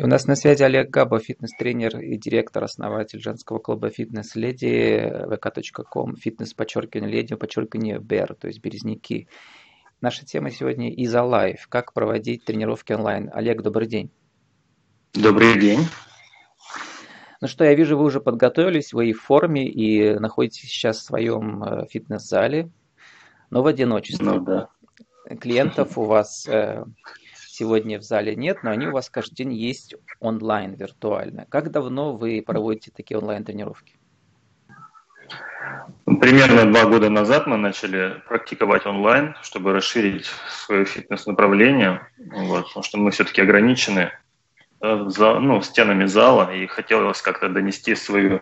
И у нас на связи Олег Габа, фитнес-тренер и директор, основатель женского клуба «Фитнес Леди», vk.com, фитнес подчеркивание леди, подчеркивание БЕР, то есть березники. Наша тема сегодня «Изо Life», как проводить тренировки онлайн. Олег, добрый день. Добрый день. Ну что, я вижу, вы уже подготовились, вы и в форме, и находитесь сейчас в своем э, фитнес-зале, но в одиночестве. Ну да. Клиентов у вас э, сегодня в зале нет, но они у вас каждый день есть онлайн, виртуально. Как давно вы проводите такие онлайн-тренировки? Примерно два года назад мы начали практиковать онлайн, чтобы расширить свое фитнес-направление, вот, потому что мы все-таки ограничены э, за, ну, стенами зала, и хотелось как-то донести свою,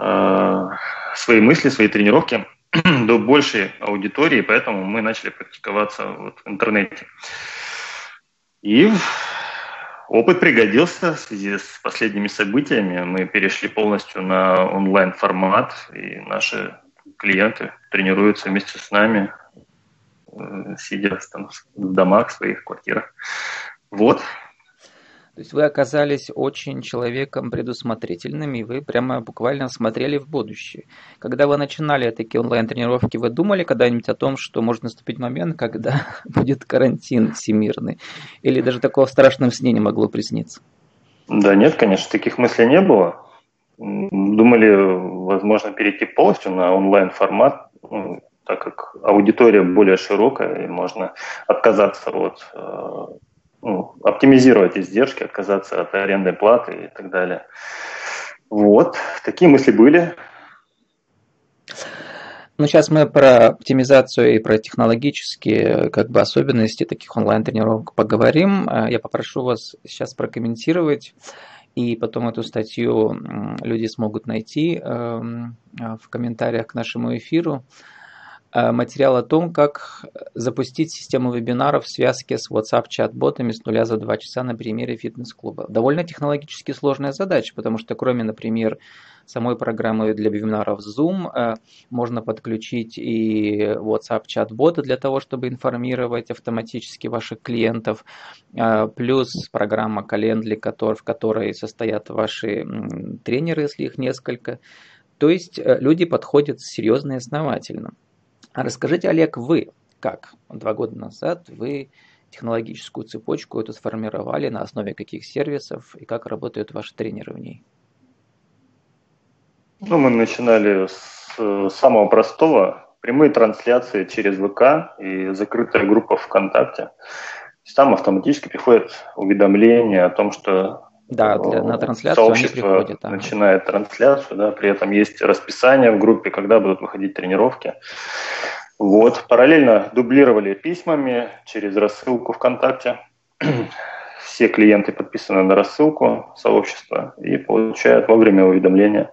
э, свои мысли, свои тренировки до большей аудитории, поэтому мы начали практиковаться вот в интернете. И опыт пригодился в связи с последними событиями. Мы перешли полностью на онлайн-формат, и наши клиенты тренируются вместе с нами, э, сидя там, в домах, в своих квартирах. Вот, то есть вы оказались очень человеком предусмотрительным, и вы прямо буквально смотрели в будущее. Когда вы начинали такие онлайн-тренировки, вы думали когда-нибудь о том, что может наступить момент, когда будет карантин всемирный? Или даже такого страшного сне не могло присниться? Да нет, конечно, таких мыслей не было. Думали, возможно, перейти полностью на онлайн-формат, ну, так как аудитория более широкая, и можно отказаться от э, ну, оптимизировать издержки, отказаться от арендной платы и так далее. Вот, такие мысли были. Ну, сейчас мы про оптимизацию и про технологические как бы, особенности таких онлайн-тренировок поговорим. Я попрошу вас сейчас прокомментировать, и потом эту статью люди смогут найти эм, в комментариях к нашему эфиру. Э, материал о том, как запустить систему вебинаров в связке с WhatsApp чат-ботами с нуля за два часа на примере фитнес-клуба. Довольно технологически сложная задача, потому что кроме, например, самой программы для вебинаров Zoom, э, можно подключить и WhatsApp чат-бота для того, чтобы информировать автоматически ваших клиентов, э, плюс программа Calendly, в которой состоят ваши тренеры, если их несколько. То есть люди подходят серьезно и основательно. А расскажите, Олег, вы как два года назад вы технологическую цепочку эту сформировали, на основе каких сервисов и как работают ваши тренеры в ней? Ну, мы начинали с самого простого. Прямые трансляции через ВК и закрытая группа ВКонтакте. Там автоматически приходят уведомления о том, что да, для, на трансляцию сообщество они приходят. Ага. начинает трансляцию, да, при этом есть расписание в группе, когда будут выходить тренировки. Вот, параллельно дублировали письмами через рассылку ВКонтакте. Все клиенты подписаны на рассылку сообщества и получают вовремя уведомления.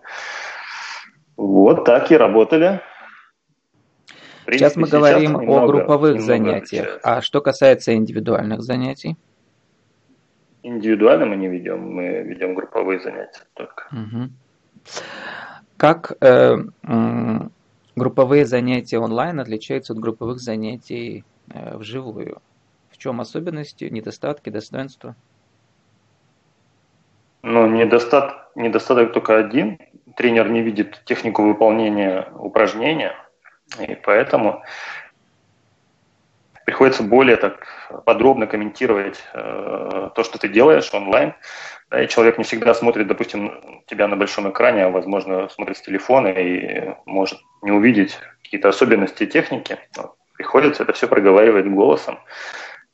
Вот так и работали. Принципе, сейчас мы говорим сейчас немного, о групповых занятиях. Отличается. А что касается индивидуальных занятий? Индивидуально мы не ведем, мы ведем групповые занятия только. Угу. Как э, групповые занятия онлайн отличаются от групповых занятий э, вживую? В чем особенности, недостатки, достоинства? Ну, недостат, недостаток только один. Тренер не видит технику выполнения упражнения, и поэтому приходится более так подробно комментировать э, то, что ты делаешь онлайн. Да, и человек не всегда смотрит, допустим, тебя на большом экране, а, возможно, смотрит с телефона и может не увидеть какие-то особенности техники. Но приходится это все проговаривать голосом,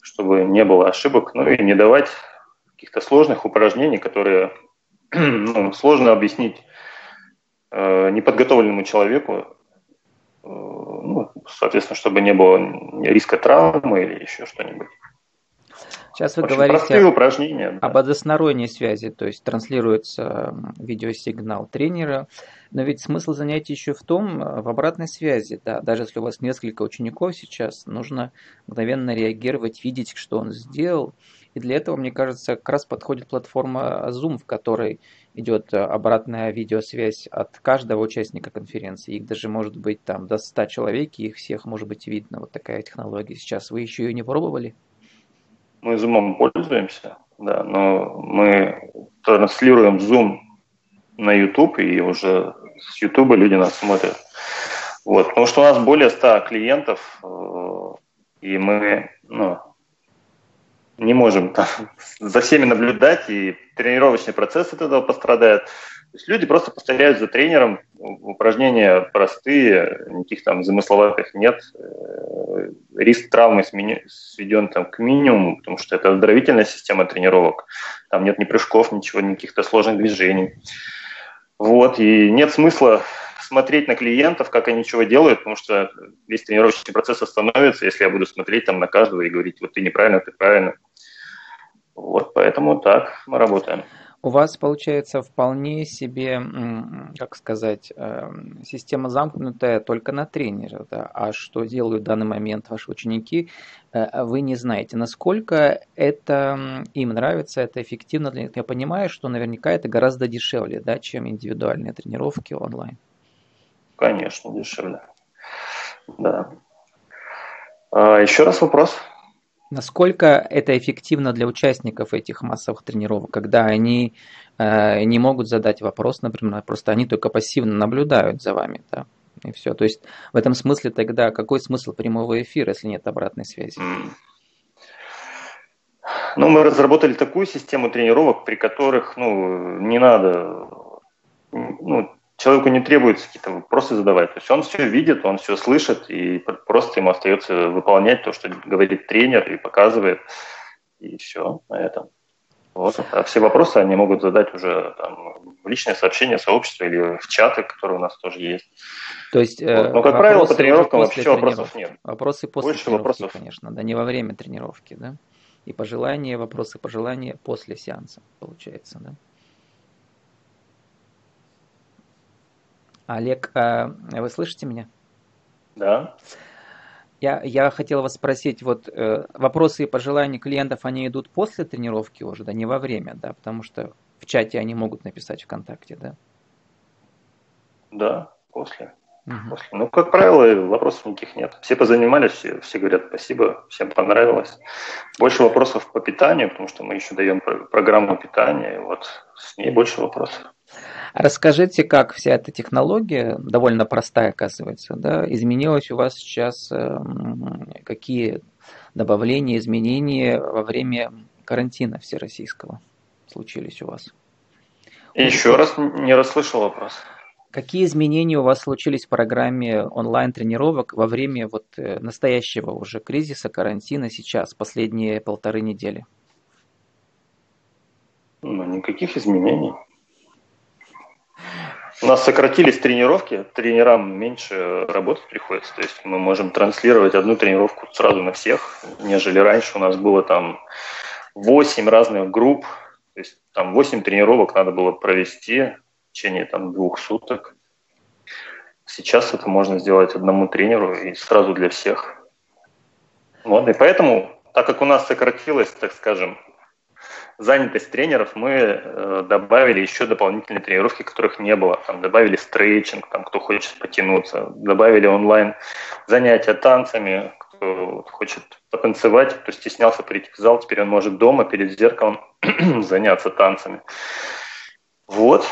чтобы не было ошибок, ну и не давать каких-то сложных упражнений, которые ну, сложно объяснить э, неподготовленному человеку, Э, ну, соответственно, чтобы не было риска травмы или еще что-нибудь. Сейчас вы общем, говорите упражнения, да. об односторонней связи, то есть транслируется видеосигнал тренера, но ведь смысл занятий еще в том, э, в обратной связи, да, даже если у вас несколько учеников сейчас, нужно мгновенно реагировать, видеть, что он сделал, и для этого, мне кажется, как раз подходит платформа Zoom, в которой идет э, обратная видеосвязь от каждого участника конференции. Их даже может быть там до 100 человек, и их всех может быть видно. Вот такая технология сейчас. Вы еще ее не пробовали? Мы Zoom пользуемся. да, но мы транслируем Zoom на YouTube, и уже с YouTube люди нас смотрят. Вот, потому что у нас более 100 клиентов, э, и мы ну, не можем там, за всеми наблюдать, и тренировочный процесс от этого пострадает. То есть люди просто повторяют за тренером, упражнения простые, никаких там замысловатых нет. Э, риск травмы сведен там к минимуму, потому что это оздоровительная система тренировок. Там нет ни прыжков, ничего, никаких-то сложных движений. Вот, и нет смысла смотреть на клиентов, как они чего делают, потому что весь тренировочный процесс остановится, если я буду смотреть там на каждого и говорить, вот ты неправильно, ты правильно. Вот, поэтому так мы работаем у вас получается вполне себе, как сказать, эм, система замкнутая только на тренера, да? а что делают в данный момент ваши ученики, э, вы не знаете. Насколько это им нравится, это эффективно для них. Я понимаю, что наверняка это гораздо дешевле, да, чем индивидуальные тренировки онлайн. Конечно, дешевле. Да. А, еще раз вопрос. Насколько это эффективно для участников этих массовых тренировок, когда они э, не могут задать вопрос, например, просто они только пассивно наблюдают за вами, да, и все. То есть в этом смысле тогда какой смысл прямого эфира, если нет обратной связи? Ну, мы разработали такую систему тренировок, при которых, ну, не надо, ну, человеку не требуется какие-то вопросы задавать. То есть он все видит, он все слышит, и просто ему остается выполнять то, что говорит тренер и показывает, и все на этом. Вот. А все вопросы они могут задать уже там, в личное сообщение сообщества или в чаты, которые у нас тоже есть. То есть, вот. Но, как правило, по тренировкам вообще тренировки. вопросов нет. Вопросы после Больше тренировки, вопросов. конечно, да, не во время тренировки, да? И пожелания, вопросы, пожелания после сеанса, получается, да? Олег, а, вы слышите меня? Да. Я, я хотел вас спросить, вот э, вопросы и пожелания клиентов, они идут после тренировки уже, да, не во время, да, потому что в чате они могут написать ВКонтакте, да? Да, после. Угу. после. Ну, как правило, вопросов никаких нет. Все позанимались, все, все говорят спасибо, всем понравилось. Больше вопросов по питанию, потому что мы еще даем программу питания, и вот с ней больше вопросов. Расскажите, как вся эта технология, довольно простая, оказывается, да, изменилась у вас сейчас, эм, какие добавления, изменения во время карантина всероссийского случились у вас? Еще раз не расслышал вопрос. Какие изменения у вас случились в программе онлайн-тренировок во время вот э, настоящего уже кризиса, карантина сейчас, последние полторы недели? Ну, никаких изменений. У нас сократились тренировки, тренерам меньше работать приходится. То есть мы можем транслировать одну тренировку сразу на всех, нежели раньше у нас было там 8 разных групп. То есть там 8 тренировок надо было провести в течение там, двух суток. Сейчас это можно сделать одному тренеру и сразу для всех. Вот, и поэтому, так как у нас сократилось, так скажем, занятость тренеров мы э, добавили еще дополнительные тренировки, которых не было. Там добавили стрейчинг, там, кто хочет потянуться, добавили онлайн занятия танцами, кто хочет потанцевать, кто стеснялся прийти в зал, теперь он может дома перед зеркалом заняться танцами. Вот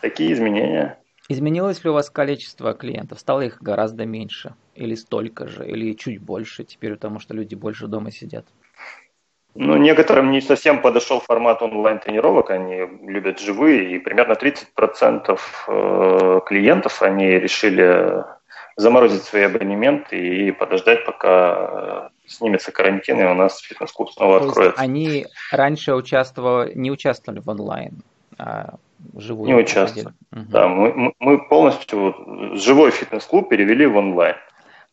такие изменения. Изменилось ли у вас количество клиентов? Стало их гораздо меньше? Или столько же? Или чуть больше теперь, потому что люди больше дома сидят? Ну, некоторым не совсем подошел формат онлайн-тренировок, они любят живые, и примерно 30% э, клиентов, они решили заморозить свои абонементы и подождать, пока э, снимется карантин, и у нас фитнес-клуб снова То откроется. Они раньше участвовали, не участвовали в онлайн, а живую? Не участвовали. Угу. Да, мы, мы полностью живой фитнес-клуб перевели в онлайн.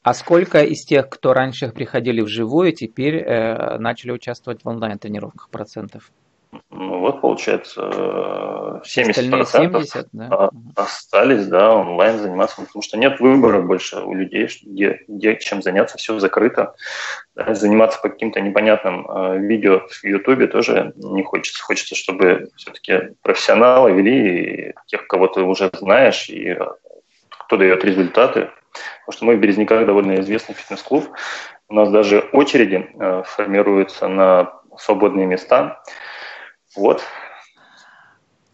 А сколько из тех, кто раньше приходили вживую, теперь э, начали участвовать в онлайн-тренировках процентов? Ну вот, получается, 70 процентов 70, да? остались, да, онлайн заниматься, потому что нет выбора больше у людей, где, где чем заняться, все закрыто. Да, заниматься по каким-то непонятным э, видео в Ютубе тоже не хочется. Хочется, чтобы все-таки профессионалы вели тех, кого ты уже знаешь, и кто дает результаты, Потому что мы в Березняках довольно известный фитнес-клуб. У нас даже очереди э, формируются на свободные места. Вот.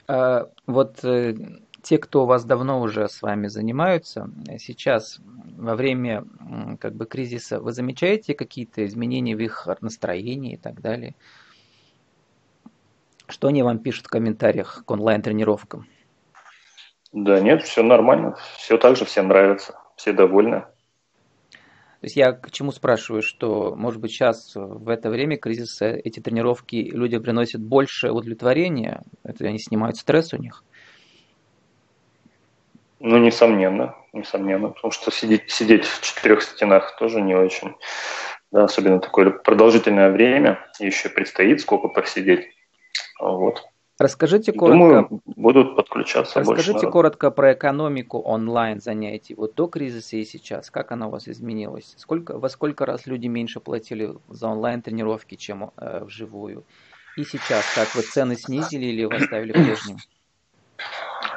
А, вот э, те, кто у вас давно уже с вами занимаются, сейчас во время как бы кризиса, вы замечаете какие-то изменения в их настроении и так далее? Что они вам пишут в комментариях к онлайн-тренировкам? Да нет, все нормально, все так же, всем нравится, все довольны. То есть я к чему спрашиваю, что, может быть, сейчас в это время кризиса эти тренировки людям приносят больше удовлетворения, это они снимают стресс у них? Ну, несомненно, несомненно, потому что сидеть, сидеть в четырех стенах тоже не очень, да, особенно такое продолжительное время, еще предстоит сколько посидеть, вот. Расскажите коротко. Думаю, будут подключаться Расскажите больше коротко про экономику онлайн занятий. Вот до кризиса и сейчас, как она у вас изменилась? Сколько, во сколько раз люди меньше платили за онлайн тренировки, чем э, вживую? И сейчас, как вы цены снизили или вы оставили прежним?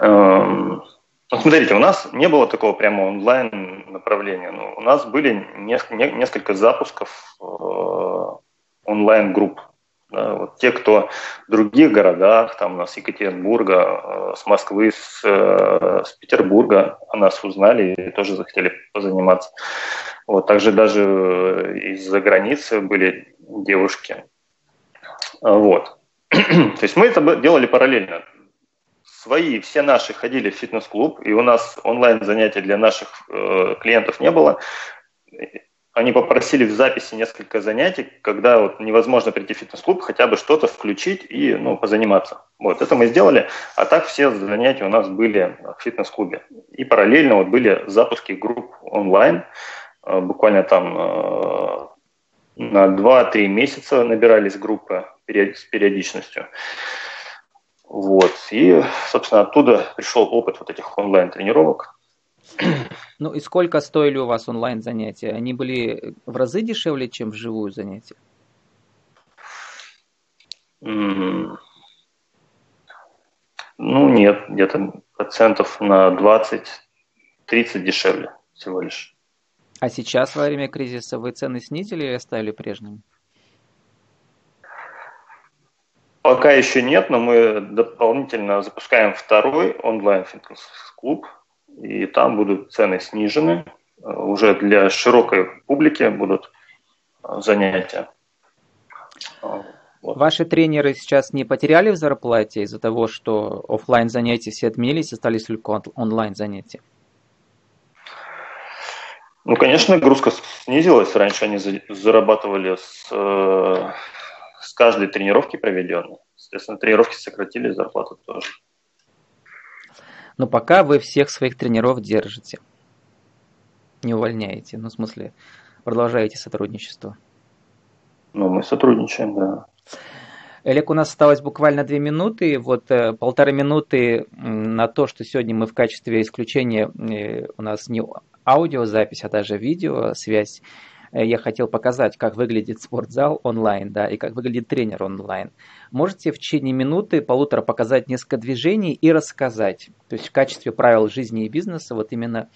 Ну, смотрите, у нас не было такого прямо онлайн направления. Но у нас были несколько запусков э, онлайн групп да, вот те, кто в других городах, там у нас Екатеринбурга, э, с Москвы, с, э, с Петербурга о нас узнали и тоже захотели позаниматься. Вот, также даже из-за границы были девушки. Вот. То есть мы это делали параллельно. Свои, все наши ходили в фитнес-клуб, и у нас онлайн занятий для наших э, клиентов не было они попросили в записи несколько занятий, когда вот невозможно прийти в фитнес-клуб, хотя бы что-то включить и ну, позаниматься. Вот это мы сделали, а так все занятия у нас были в фитнес-клубе. И параллельно вот были запуски групп онлайн, э, буквально там э, на 2-3 месяца набирались группы с периодичностью. Вот. И, собственно, оттуда пришел опыт вот этих онлайн-тренировок. Ну и сколько стоили у вас онлайн занятия? Они были в разы дешевле, чем вживую занятия? Ну нет, где-то процентов на 20-30 дешевле всего лишь. А сейчас во время кризиса вы цены снизили или оставили прежними? Пока еще нет, но мы дополнительно запускаем второй онлайн-фитнес-клуб и там будут цены снижены. Э, уже для широкой публики будут э, занятия. Вот. Ваши тренеры сейчас не потеряли в зарплате из-за того, что офлайн занятия все отменились, остались только онлайн занятия? Ну, конечно, нагрузка снизилась. Раньше они зарабатывали с, э, с каждой тренировки проведенной. Соответственно, тренировки сократили, зарплату тоже. Но пока вы всех своих тренеров держите. Не увольняете. Ну, в смысле, продолжаете сотрудничество. Ну, мы сотрудничаем, да. Олег, у нас осталось буквально две минуты. Вот э, полторы минуты на то, что сегодня мы в качестве исключения, э, у нас не аудиозапись, а даже видеосвязь. Э, я хотел показать, как выглядит спортзал онлайн, да, и как выглядит тренер онлайн. Можете в течение минуты, полутора показать несколько движений и рассказать, то есть в качестве правил жизни и бизнеса, вот именно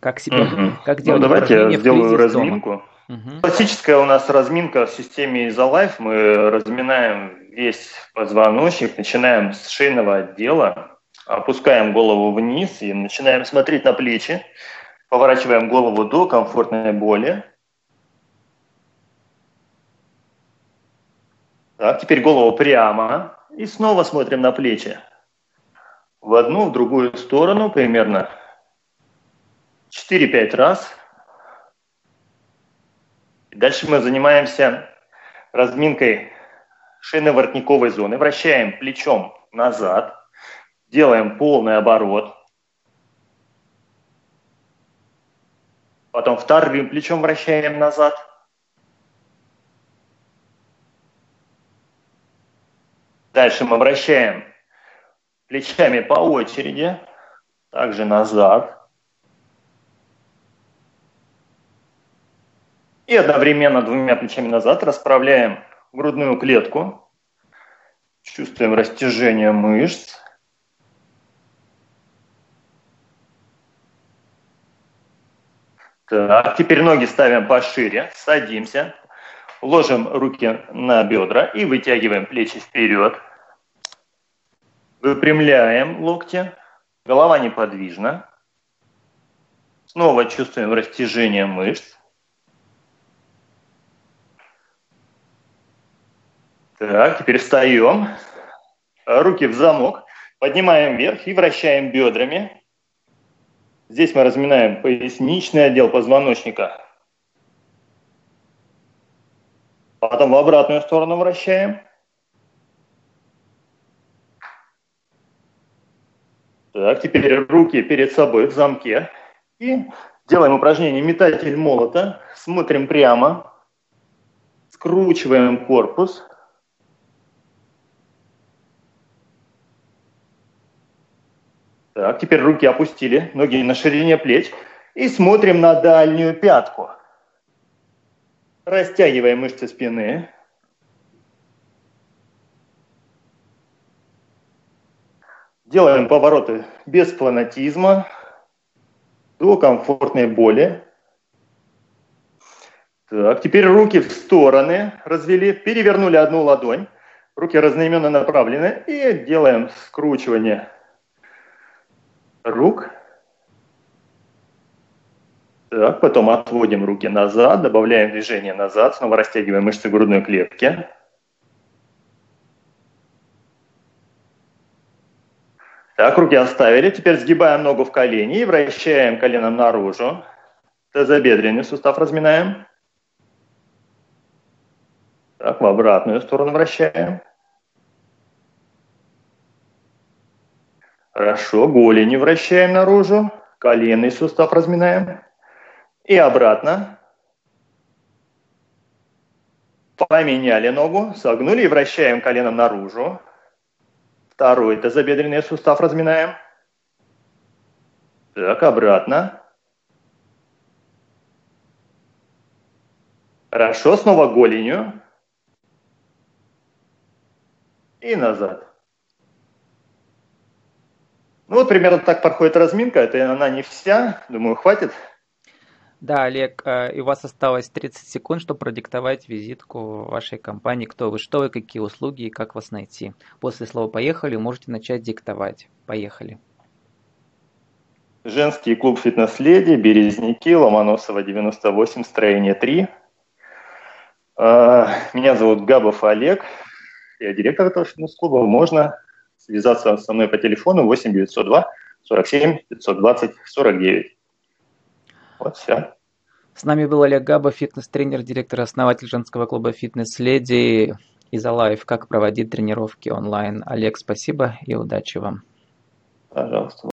как себя, угу. как делать ну, давайте я сделаю разминку. Угу. Классическая у нас разминка в системе Isolife. Мы разминаем весь позвоночник, начинаем с шейного отдела, опускаем голову вниз и начинаем смотреть на плечи, поворачиваем голову до комфортной боли, Так, теперь голову прямо и снова смотрим на плечи. В одну, в другую сторону примерно 4-5 раз. Дальше мы занимаемся разминкой шейно-воротниковой зоны. Вращаем плечом назад, делаем полный оборот. Потом вторым плечом вращаем назад – Дальше мы вращаем плечами по очереди, также назад. И одновременно двумя плечами назад расправляем грудную клетку. Чувствуем растяжение мышц. Так, теперь ноги ставим пошире, садимся. ложим руки на бедра и вытягиваем плечи вперед. Выпрямляем локти. Голова неподвижна. Снова чувствуем растяжение мышц. Так, теперь встаем. Руки в замок. Поднимаем вверх и вращаем бедрами. Здесь мы разминаем поясничный отдел позвоночника. Потом в обратную сторону вращаем. Так, теперь руки перед собой в замке. И делаем упражнение метатель молота. Смотрим прямо. Скручиваем корпус. Так, теперь руки опустили, ноги на ширине плеч. И смотрим на дальнюю пятку. Растягиваем мышцы спины. Делаем повороты без фанатизма, до комфортной боли. Так, теперь руки в стороны развели, перевернули одну ладонь, руки разноименно направлены и делаем скручивание рук. Так, потом отводим руки назад, добавляем движение назад, снова растягиваем мышцы грудной клетки. Так, руки оставили. Теперь сгибаем ногу в колени и вращаем коленом наружу. Тазобедренный сустав разминаем. Так, в обратную сторону вращаем. Хорошо, голени вращаем наружу, коленный сустав разминаем. И обратно. Поменяли ногу, согнули и вращаем коленом наружу. Второй тазобедренный сустав разминаем. Так, обратно. Хорошо, снова голенью. И назад. Ну вот примерно так проходит разминка. Это она не вся. Думаю, хватит. Да, Олег, э, и у вас осталось 30 секунд, чтобы продиктовать визитку вашей компании. Кто вы, что вы, какие услуги и как вас найти. После слова «поехали» можете начать диктовать. Поехали. Женский клуб «Фитнес-леди», Березники, Ломоносова, 98, строение 3. А, меня зовут Габов Олег. Я директор этого фитнес-клуба. Можно связаться со мной по телефону 8 902 47 520 49. Вот все. С нами был Олег Габа, фитнес-тренер, директор, основатель женского клуба «Фитнес-леди» и за лайф, как проводить тренировки онлайн. Олег, спасибо и удачи вам. Пожалуйста.